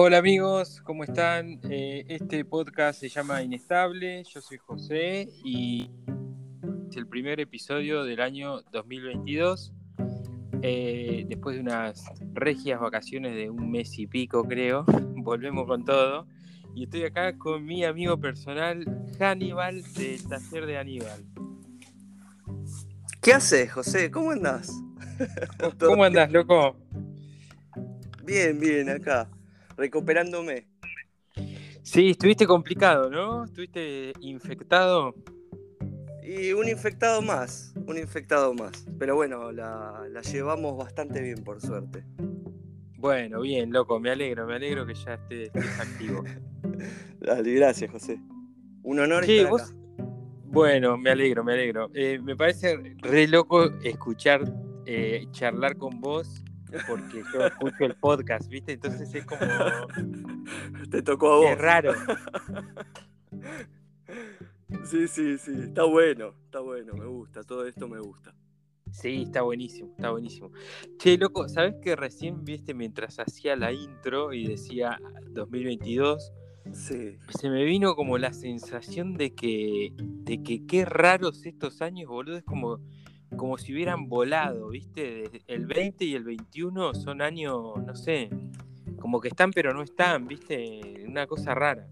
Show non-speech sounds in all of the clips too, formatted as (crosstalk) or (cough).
Hola amigos, ¿cómo están? Eh, este podcast se llama Inestable, yo soy José y es el primer episodio del año 2022. Eh, después de unas regias vacaciones de un mes y pico creo, (laughs) volvemos con todo. Y estoy acá con mi amigo personal Hannibal del taller de Aníbal. ¿Qué haces, José? ¿Cómo andás? (laughs) ¿Cómo andás, loco? Bien, bien, acá, recuperándome. Sí, estuviste complicado, ¿no? Estuviste infectado. Y un infectado más, un infectado más. Pero bueno, la, la llevamos bastante bien, por suerte. Bueno, bien, loco, me alegro, me alegro que ya estés, activo. (laughs) Dale, gracias, José. Un honor Sí, estar vos- acá. Bueno, me alegro, me alegro. Eh, me parece re loco escuchar, eh, charlar con vos, porque yo escucho el podcast, ¿viste? Entonces es como. (laughs) Te tocó a vos. Es raro. (laughs) Sí, sí, sí. Está bueno, está bueno, me gusta. Todo esto me gusta. Sí, está buenísimo, está buenísimo. Che, loco, ¿sabés que recién viste mientras hacía la intro y decía 2022? Sí. Se me vino como la sensación de que, de que qué raros estos años, boludo. Es como, como si hubieran volado, ¿viste? El 20 y el 21 son años, no sé, como que están pero no están, ¿viste? Una cosa rara.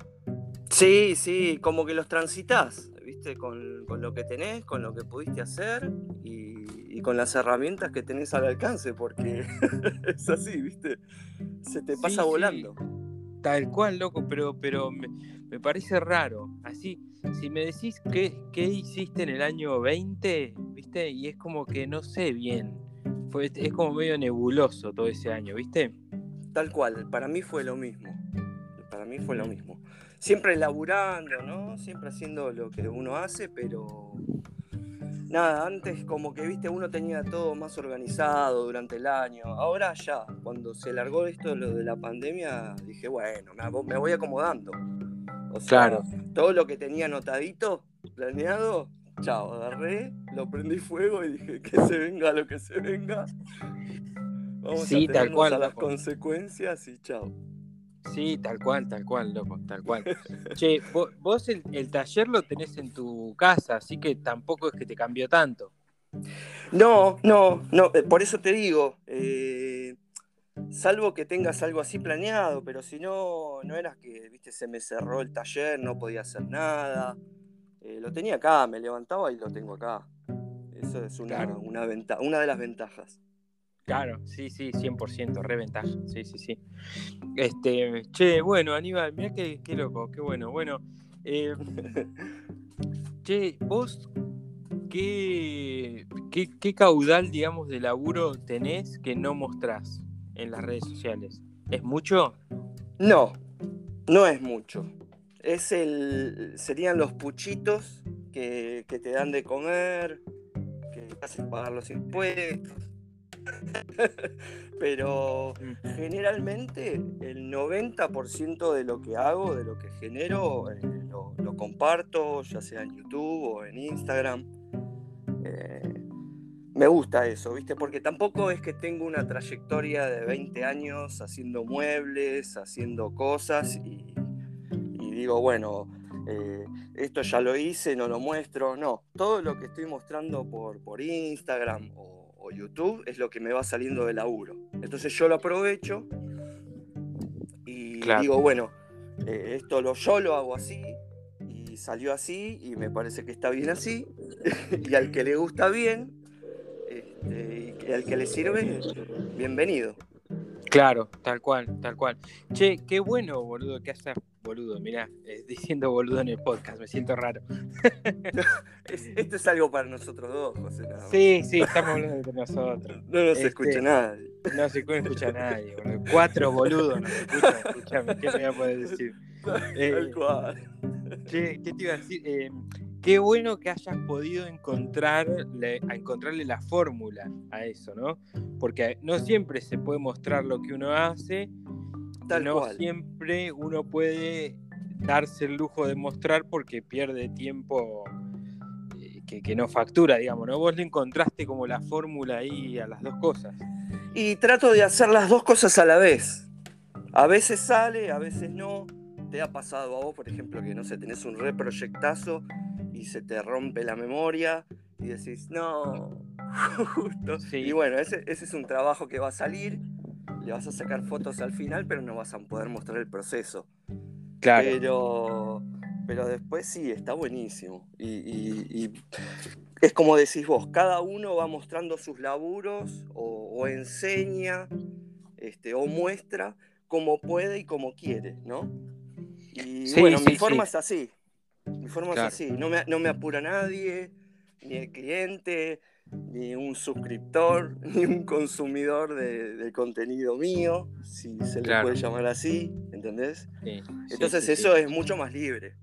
Sí, sí, como que los transitas, ¿viste? Con, con lo que tenés, con lo que pudiste hacer y, y con las herramientas que tenés al alcance, porque (laughs) es así, ¿viste? Se te pasa sí. volando. Tal cual, loco, pero, pero me, me parece raro. Así, si me decís qué, qué hiciste en el año 20, ¿viste? Y es como que no sé bien. Fue, es como medio nebuloso todo ese año, ¿viste? Tal cual, para mí fue lo mismo. Para mí fue lo mismo. Siempre laburando, ¿no? Siempre haciendo lo que uno hace, pero nada, antes como que, viste, uno tenía todo más organizado durante el año. Ahora ya, cuando se largó esto lo de la pandemia, dije, bueno, me voy acomodando. O sea, Claro. todo lo que tenía anotadito, planeado, chao, agarré, lo prendí fuego y dije, que se venga lo que se venga. Vamos Sí, a tal cual, a las loco. consecuencias y chao. Sí, tal cual, tal cual, loco, tal cual. che, vo- vos, el, el taller lo tenés en tu casa, así que tampoco es que te cambió tanto. No, no, no, eh, por eso te digo, eh, salvo que tengas algo así planeado, pero si no, no era que, viste, se me cerró el taller, no podía hacer nada. Eh, lo tenía acá, me levantaba y lo tengo acá. Eso es una, Claro. una, venta- una de las ventajas. Claro, sí, sí, 100%, reventaja, sí, sí, sí. Este, che, bueno, Aníbal, mirá qué, qué loco, qué bueno. Bueno, eh, (laughs) che, vos, ¿qué, qué, qué caudal, digamos, de laburo tenés que no mostrás en las redes sociales? ¿Es mucho? No, no es mucho. Es el, serían los puchitos que, que te dan de comer, que te hacen pagar los impuestos. (laughs) Pero generalmente el 90% de lo que hago, de lo que genero, eh, lo, lo comparto, ya sea en YouTube o en Instagram. Eh, me gusta eso, ¿viste? Porque tampoco es que tengo una trayectoria de 20 años haciendo muebles, haciendo cosas y, y digo, bueno, eh, esto ya lo hice, no lo muestro. No, todo lo que estoy mostrando por, por Instagram o, o YouTube es lo que me va saliendo de laburo. Entonces yo lo aprovecho y Claro. digo, bueno, eh, esto lo, yo lo hago así y salió así y me parece que está bien así. (laughs) y al que le gusta bien este, y al que le sirve, bienvenido. Claro, tal cual, tal cual. Che, qué bueno, boludo, que hayas, boludo, mirá, eh, diciendo boludo en el podcast, me siento raro. (laughs) Es- esto es algo para nosotros dos, José. nada. Sí, sí, estamos hablando entre nosotros. No nos Este, escucha nadie. No se puede escuchar a nadie, boludo. Cuatro boludos no se escuchan, escúchame, ¿qué me voy a poder decir? (laughs) Eh, Tal cual. Che, ¿qué te iba a decir? Eh, qué bueno que hayas podido encontrarle, encontrarle la fórmula a eso, ¿no? Porque no siempre se puede mostrar lo que uno hace, Tal no cual. siempre uno puede darse el lujo de mostrar porque pierde tiempo eh, que, que no factura, digamos, ¿no? Vos le encontraste como la fórmula ahí a las dos cosas. Y trato de hacer las dos cosas a la vez. A veces sale, a veces no. ¿Te ha pasado a vos, por ejemplo, que no sé, tenés un reproyectazo y se te rompe la memoria y decís, no, (laughs) justo. Y bueno, ese, es un trabajo que va a salir, le vas a sacar fotos al final, pero no vas a poder mostrar el proceso. Claro. Pero, pero después sí, está buenísimo. Y, es como decís vos, cada uno va mostrando sus laburos o, enseña este, o muestra como puede y como quiere, ¿no? Y bueno, mi forma es así. Mi forma es así. No me, no me apura nadie, ni el cliente, ni un suscriptor, (laughs) ni un consumidor de, contenido mío, si se le puede llamar así, ¿entendés? Entonces eso es mucho más libre.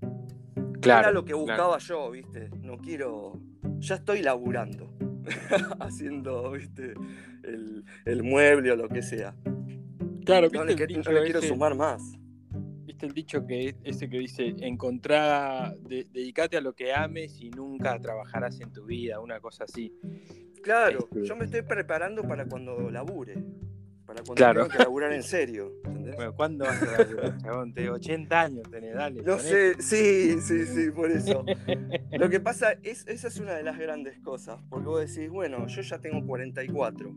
Claro, Era lo que buscaba yo, ¿viste? No quiero. Ya estoy laburando, (laughs) haciendo, ¿viste? El, el, mueble o lo que sea. Claro, no, le, quiero sumar más. ¿Viste el dicho que ese que dice, encontrar, dedícate a lo que ames y nunca trabajarás en tu vida, una cosa así? Claro, este yo me estoy preparando para cuando labure. Para cuando claro. tenga que laburar en serio. ¿entendés? Bueno, ¿cuándo vas a laburar, chabón? 80 años tenés, dale. No sé, sí, sí, sí, por eso. (laughs) Lo que pasa es, esa es una de las grandes cosas, porque vos decís, bueno, yo ya tengo 44.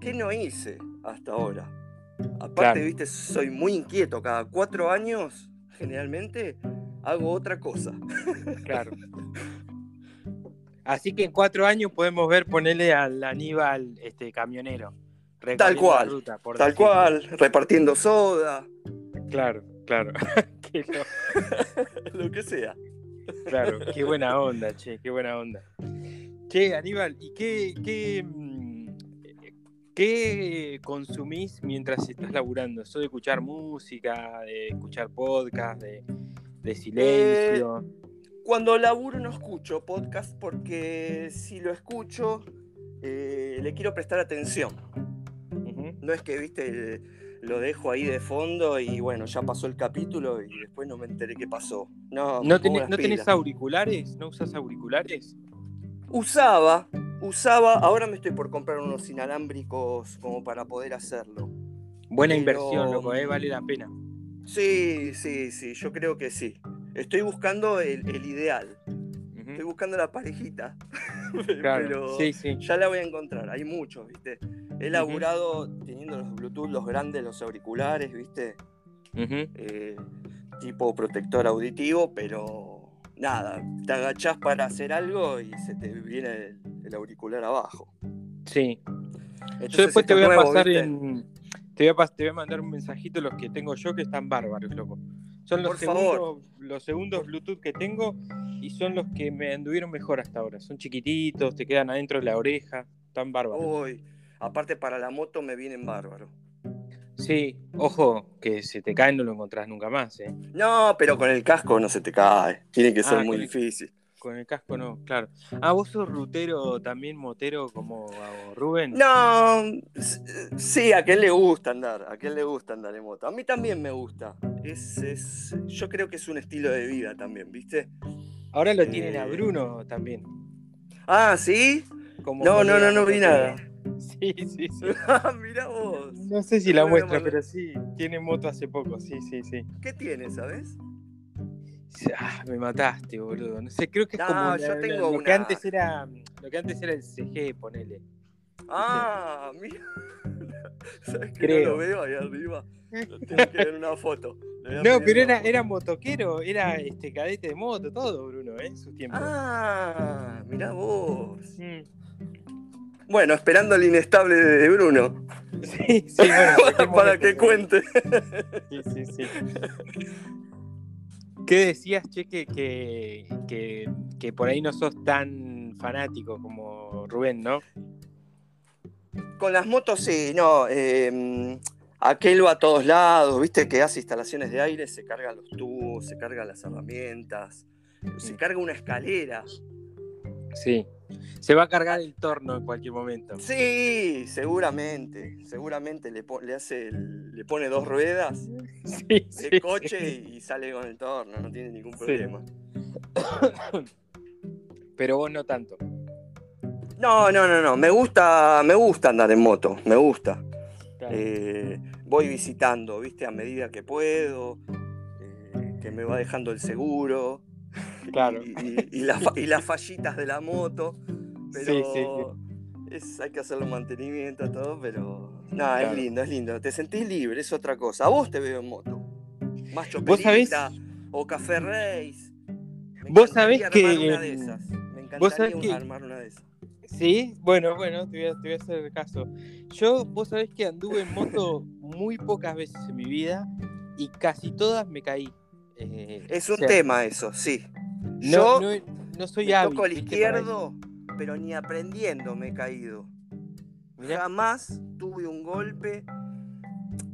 ¿Qué no hice hasta ahora? Aparte, viste, soy muy inquieto. Cada cuatro años, generalmente, hago otra cosa. Claro. Así que en cuatro años podemos ver ponerle al Aníbal este camionero. Tal cual. tal cual, repartiendo soda. Claro, claro. (laughs) (laughs) lo... que sea. Claro, qué buena onda, che, qué buena onda. Che, Aníbal, ¿y qué, qué, ¿Qué consumís mientras estás laburando? ¿Soy de escuchar música, de escuchar podcast, de, silencio? Eh, cuando laburo no escucho podcast porque si lo escucho eh, le quiero prestar atención. No es que, viste, lo dejo ahí de fondo y bueno, ya pasó el capítulo y después no me enteré qué pasó. No, ¿No, ¿no tenés auriculares? ¿No usas auriculares? Usaba, usaba, ahora me estoy por comprar unos inalámbricos como para poder hacerlo. Buena inversión, loco, ¿eh? vale la pena. Sí, sí, sí, yo creo que sí. Estoy buscando el, ideal. Estoy buscando la parejita. (laughs) Pero sí, sí. ya la voy a encontrar. Hay muchos, ¿viste? He laburado teniendo los Bluetooth, los grandes, los auriculares, ¿viste? Eh, tipo protector auditivo, pero nada, te agachás para hacer algo y se te viene el, auricular abajo. Sí. yo después te voy a pasar en. Te voy a, te voy a mandar un mensajito los que tengo yo que están bárbaros, loco. Son los, segundos, los segundos Bluetooth que tengo y son los que me anduvieron mejor hasta ahora. Son chiquititos, te quedan adentro de la oreja, están bárbaros. Uy, aparte para la moto me vienen bárbaros. Sí, ojo, que se te cae no lo encontrás nunca más, ¿eh? No, pero con el casco no se te cae. Tiene que ser ah, muy difícil. Con el casco no, claro. Ah, vos sos rutero, también motero como Rubén. No, sí, a quien le gusta andar, a quien le gusta andar en moto. A mí también me gusta. Es, es, yo creo que es un estilo de vida también, ¿viste? Ahora lo tienen a eh, Bruno también. Ah, ¿sí? no, no, no, no vi nada. (laughs) Sí, sí, sí. (laughs) Mira vos. No sé si la muestra, pero sí, tiene moto hace poco, sí, sí, sí. ¿Qué tiene, sabes? Ah, me mataste, boludo. No sé, creo que es como yo tengo lo, que antes era lo que antes era el CG, ponele. Ah, (laughs) mira. ¿Sabes que no lo veo ahí arriba? Tengo que ver una foto. No, pero era, era motoquero, era este cadete de moto, todo, Bruno, ¿eh? en sus tiempos. Ah, mirá vos. Mm. Bueno, esperando el inestable de Bruno. (laughs) Sí, sí, bueno. (laughs) para que cuente. Sí, sí, sí. ¿Qué decías, Cheque, que, que, por ahí no sos tan fanático como Rubén, no? Con las motos sí, no. Eh, aquel va a todos lados, viste que hace instalaciones de aire, se cargan los tubos, se cargan las herramientas, se mm. carga una escalera. Sí. Se va a cargar el torno en cualquier momento. Sí, seguramente. Seguramente le, le hace le pone dos ruedas (laughs) sí, de coche y sale con el torno, no tiene ningún problema. (coughs) Pero vos no tanto. No, no, no, no. Me gusta, me gusta andar en moto, me gusta. Eh, voy visitando, ¿viste? A medida que puedo, eh, que me va dejando el seguro. (laughs) Claro. Y, y las fa- y las fallitas de la moto. Pero Sí, sí, es- hay que hacerle mantenimiento, todo, pero. No, Claro. es lindo, es lindo. Te sentís libre, es otra cosa. A vos te veo en moto. Más Vos choperita o café race. Me Vos sabés armar que- una de esas. Me vos sabés encantaría que- armar una de esas. Sí, bueno, bueno, te voy, a, te voy a hacer caso. Yo, vos sabés que anduve en moto muy pocas veces en mi vida y casi todas me caí. Eh, Es o un sea, tema eso, sí. No, Yo no, no soy me hábil. toco para izquierdo, pero ni aprendiendo me he caído. Mirá. Jamás tuve un golpe.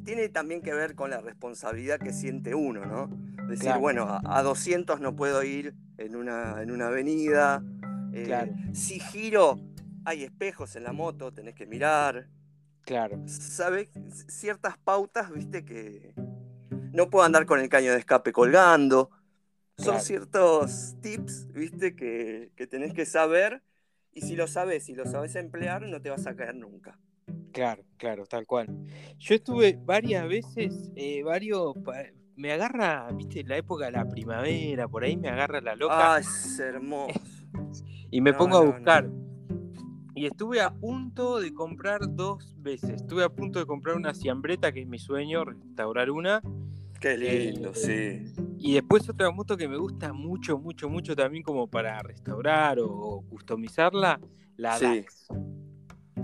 Tiene también que ver con la responsabilidad que siente uno, ¿no? Decir, Claro. bueno, a, a 200 no puedo ir en una, en una avenida. eh, Claro. Si giro, hay espejos en la moto, tenés que mirar. Claro, ¿Sabes? Ciertas pautas, viste, que no puedo andar con el caño de escape colgando. Son Claro. ciertos tips, viste, que, que tenés que saber. Y si lo sabes y lo sabes emplear, no te vas a caer nunca. claro, claro, tal cual. Yo estuve varias veces, eh, varios. Me agarra, viste, la época de la primavera, por ahí me agarra la loca. Ah, es hermoso. (laughs) y me No, pongo a no, buscar. Y estuve a punto de comprar dos veces. Estuve a punto de comprar una ciambreta, que es mi sueño, restaurar una. Qué lindo, Eh, sí. Y después otra moto que me gusta mucho, mucho, mucho también como para restaurar o customizarla, la Sí. Dax.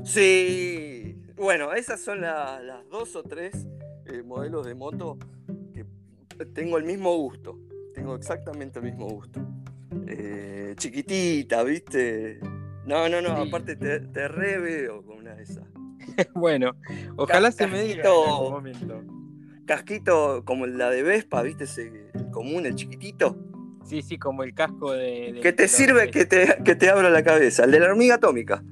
Sí. Bueno, esas son la- las dos o tres eh, modelos de moto que tengo el mismo gusto. Tengo exactamente el mismo gusto. Eh, chiquitita, ¿viste? No, no, no. Sí. Aparte te, te re veo con una de esas. (laughs) bueno, ojalá se me diga en algún momento. Casquito como la de Vespa, ¿viste? Ese común, el chiquitito. Sí, sí, como el casco de... de- Que te sirve que te, que te abra la cabeza. El de la hormiga atómica.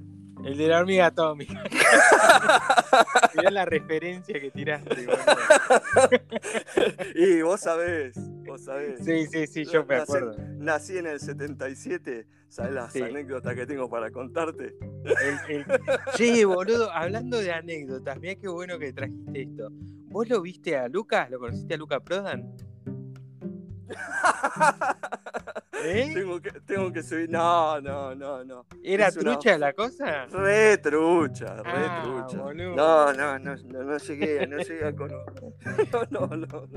El de la hormiga atómica. (laughs) Mirá la referencia que tiraste. y vos sabés, vos sabés. Sí, sí, sí, yo me acuerdo. Nací en el 77, ¿sabes las Sí. anécdotas que tengo para contarte? El- el- Che, boludo, hablando de anécdotas, mirá qué bueno que trajiste esto. ¿Vos lo viste a Lucas? ¿Lo conociste a Lucas Prodan? (laughs) ¿Eh? tengo, que, tengo que subir. No, no, no, no. ¿Era es una- trucha la cosa? Re trucha, re Ah, trucha. boludo. No, no, no, no, no llegué, no llegué a conocer. (laughs) No, no, no.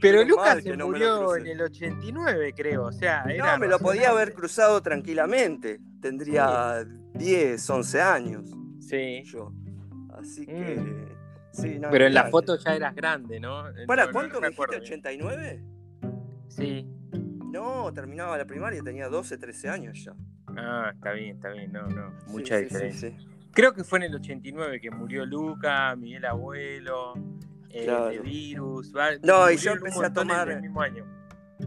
Pero Lucas se no murió en el 89, creo. O sea, era No, me lo podía haber cruzado tranquilamente. Tendría 10, 11 años Sí. yo. Así que. Sí, no, Pero en la claro. foto ya eras grande, ¿no? ¿Para No, cuánto no me dijiste? bien. ¿89? Sí. No, terminaba la primaria, tenía 12, 13 años ya. Ah, está bien, está bien. No, no. Mucha sí, diferencia. sí. Creo que fue en el 89 que murió Luca, Miguel Abuelo, eh, Claro. de Virus. va- No, y yo empecé a en tomar- el mismo año.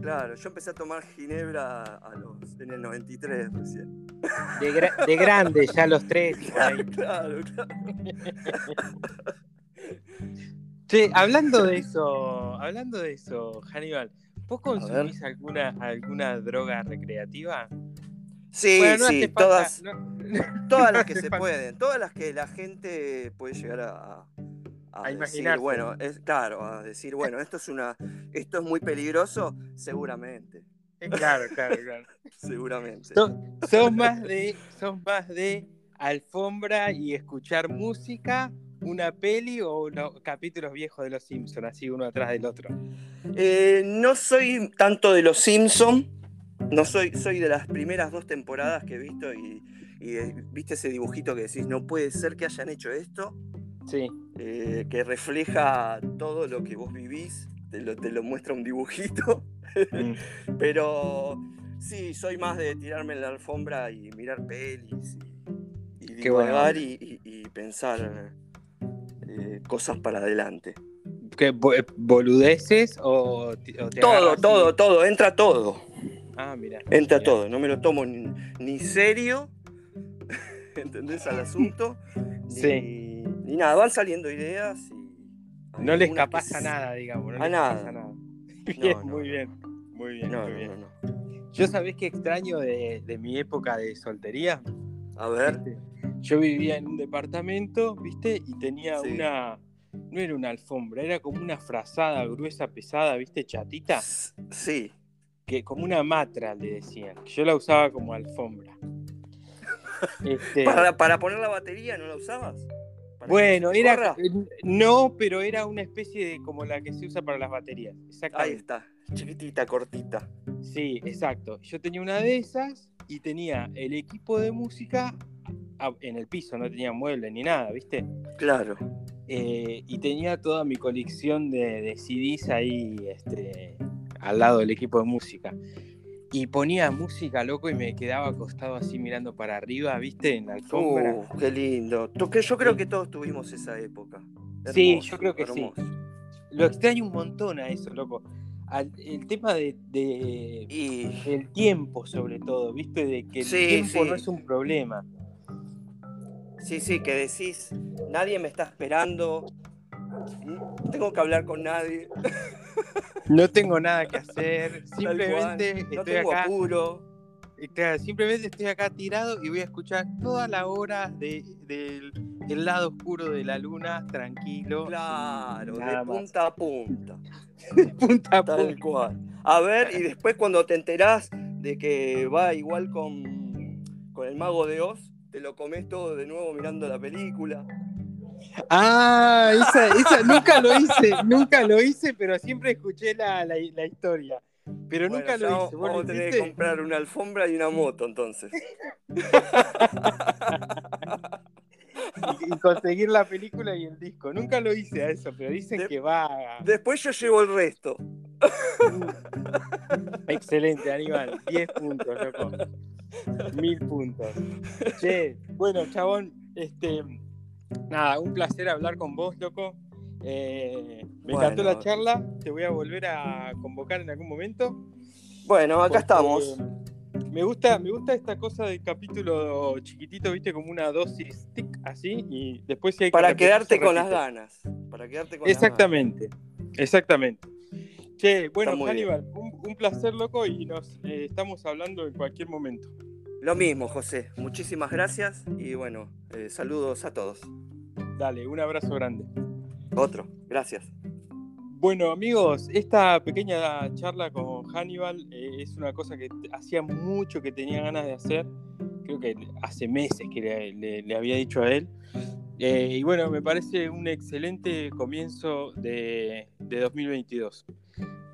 Claro, yo empecé a tomar ginebra a los, en el 93 recién. De, gra- de grande, ya los tres. (laughs) ahí. Claro, claro. (laughs) Che, hablando de eso, hablando de eso, Hannibal, ¿vos consumís alguna, alguna droga recreativa? Sí, Bueno, no sí, todas, no- todas las (laughs) que se falta. pueden, todas las que la gente puede llegar a, a A decir, bueno, es, claro, a decir, bueno, esto es una, esto es muy peligroso, seguramente, Claro, claro, claro. (laughs) seguramente. Son, son más de, son más de alfombra y escuchar música, una peli o unos capítulos viejos de Los Simpsons, así uno atrás del otro. Eh, no soy tanto de los Simpson, no soy, soy de las primeras dos temporadas que he visto y, y, eh, viste ese dibujito que decís, no puede ser que hayan hecho esto, Sí, eh, que refleja todo lo que vos vivís, te lo, te lo muestra un dibujito, Mm. (laughs) pero sí, soy más de tirarme en la alfombra y mirar pelis y, divagar onda. y, y- y pensar eh, cosas para adelante. ¿Qué, eh, ¿Boludeces o, te- o te Todo, todo, y- todo, entra todo. Ah, mira. Entra Mirá. todo, no me lo tomo ni, ni serio, (laughs) ¿entendés al asunto? Sí. ni nada, van saliendo ideas y... No que capaz a nada, digamos. No A les nada. capaz a nada. Bien, No, no, muy bien. Muy bien, muy. Yo sabés que extraño de, de mi época de soltería. A ver, ¿viste? Yo vivía en un departamento, ¿viste? Y tenía Sí. una no era una alfombra, era como una frazada gruesa, pesada, ¿viste? Chatita. Sí. Que como una matra le decían. Yo la usaba como alfombra. (laughs) Este... ¿Para, ¿Para, poner la batería no la usabas? Bueno, era. No, pero era una especie de como la que se usa para las baterías. Ahí está, chiquitita, cortita. Sí, exacto. Yo tenía una de esas y tenía el equipo de música en el piso, no tenía muebles ni nada, ¿viste? Claro. Eh, y tenía toda mi colección de, de, CDs ahí este, al lado del equipo de música. Y ponía música, loco, y me quedaba acostado así mirando para arriba, ¿viste? En la alfombra. Uh, qué lindo. Yo creo que todos tuvimos esa época. sí, yo creo que sí. Lo extraño un montón a eso, loco. el tema de, el tiempo sobre todo, viste, de que el tiempo no es un problema. Sí, sí, que decís, nadie me está esperando, tengo que hablar con nadie. (laughs) No tengo nada que hacer, simplemente estoy acá. Apuro. Simplemente estoy acá tirado y voy a escuchar toda la hora de, del lado oscuro de la luna, tranquilo. Claro, de punta a punta. (laughs) de punta a Tal cual. A ver, y (laughs) después cuando te enterás de que va igual con, con el mago de Oz, te lo comes todo de nuevo mirando la película. Ah, (laughs) esa, nunca lo hice, nunca lo hice, pero siempre escuché la, la, historia. Pero nunca lo hice. Vamos a tener que comprar una alfombra y una moto entonces. (laughs) y, conseguir la película y el disco. Nunca lo hice a eso, pero dicen que va. Después yo llevo el resto. (laughs) Excelente, Aníbal. 10 puntos, loco. Mil puntos. Che, bueno, chabón, este Nada, un placer hablar con vos, loco. Eh, me encantó la charla. Te voy a volver a convocar en algún momento. Bueno, acá estamos. Me gusta, me gusta esta cosa del capítulo chiquitito, viste, como una dosis stick así, y después hay Para quedarte con las ganas. Para quedarte con Exactamente, exactamente. Che, bueno, Aníbal, un, placer, loco, y nos eh, estamos hablando en cualquier momento. Lo mismo, José. Muchísimas gracias y bueno, eh, saludos a todos. Dale, un abrazo grande. Otro, gracias. Bueno amigos, esta pequeña charla con Hannibal eh, es una cosa que hacía mucho que tenía ganas de hacer. Creo que hace meses que le, había dicho a él. Eh, y bueno, me parece un excelente comienzo de, de 2022.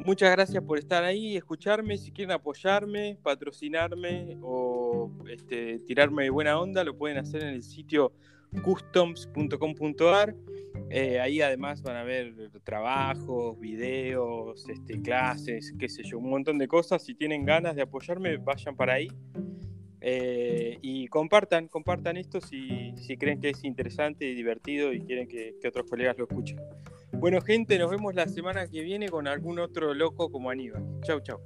Muchas gracias por estar ahí, escucharme. Si quieren apoyarme, patrocinarme o este, tirarme buena onda, lo pueden hacer en el sitio customs.com.ar. Eh, ahí además van a ver trabajos, videos, este, clases, qué sé yo, un montón de cosas. Si tienen ganas de apoyarme, vayan para ahí. Eh, y compartan, compartan esto si, creen que es interesante y divertido y quieren que otros colegas lo escuchen. Bueno, gente, nos vemos la semana que viene con algún otro loco como Aníbal. Chau, chau.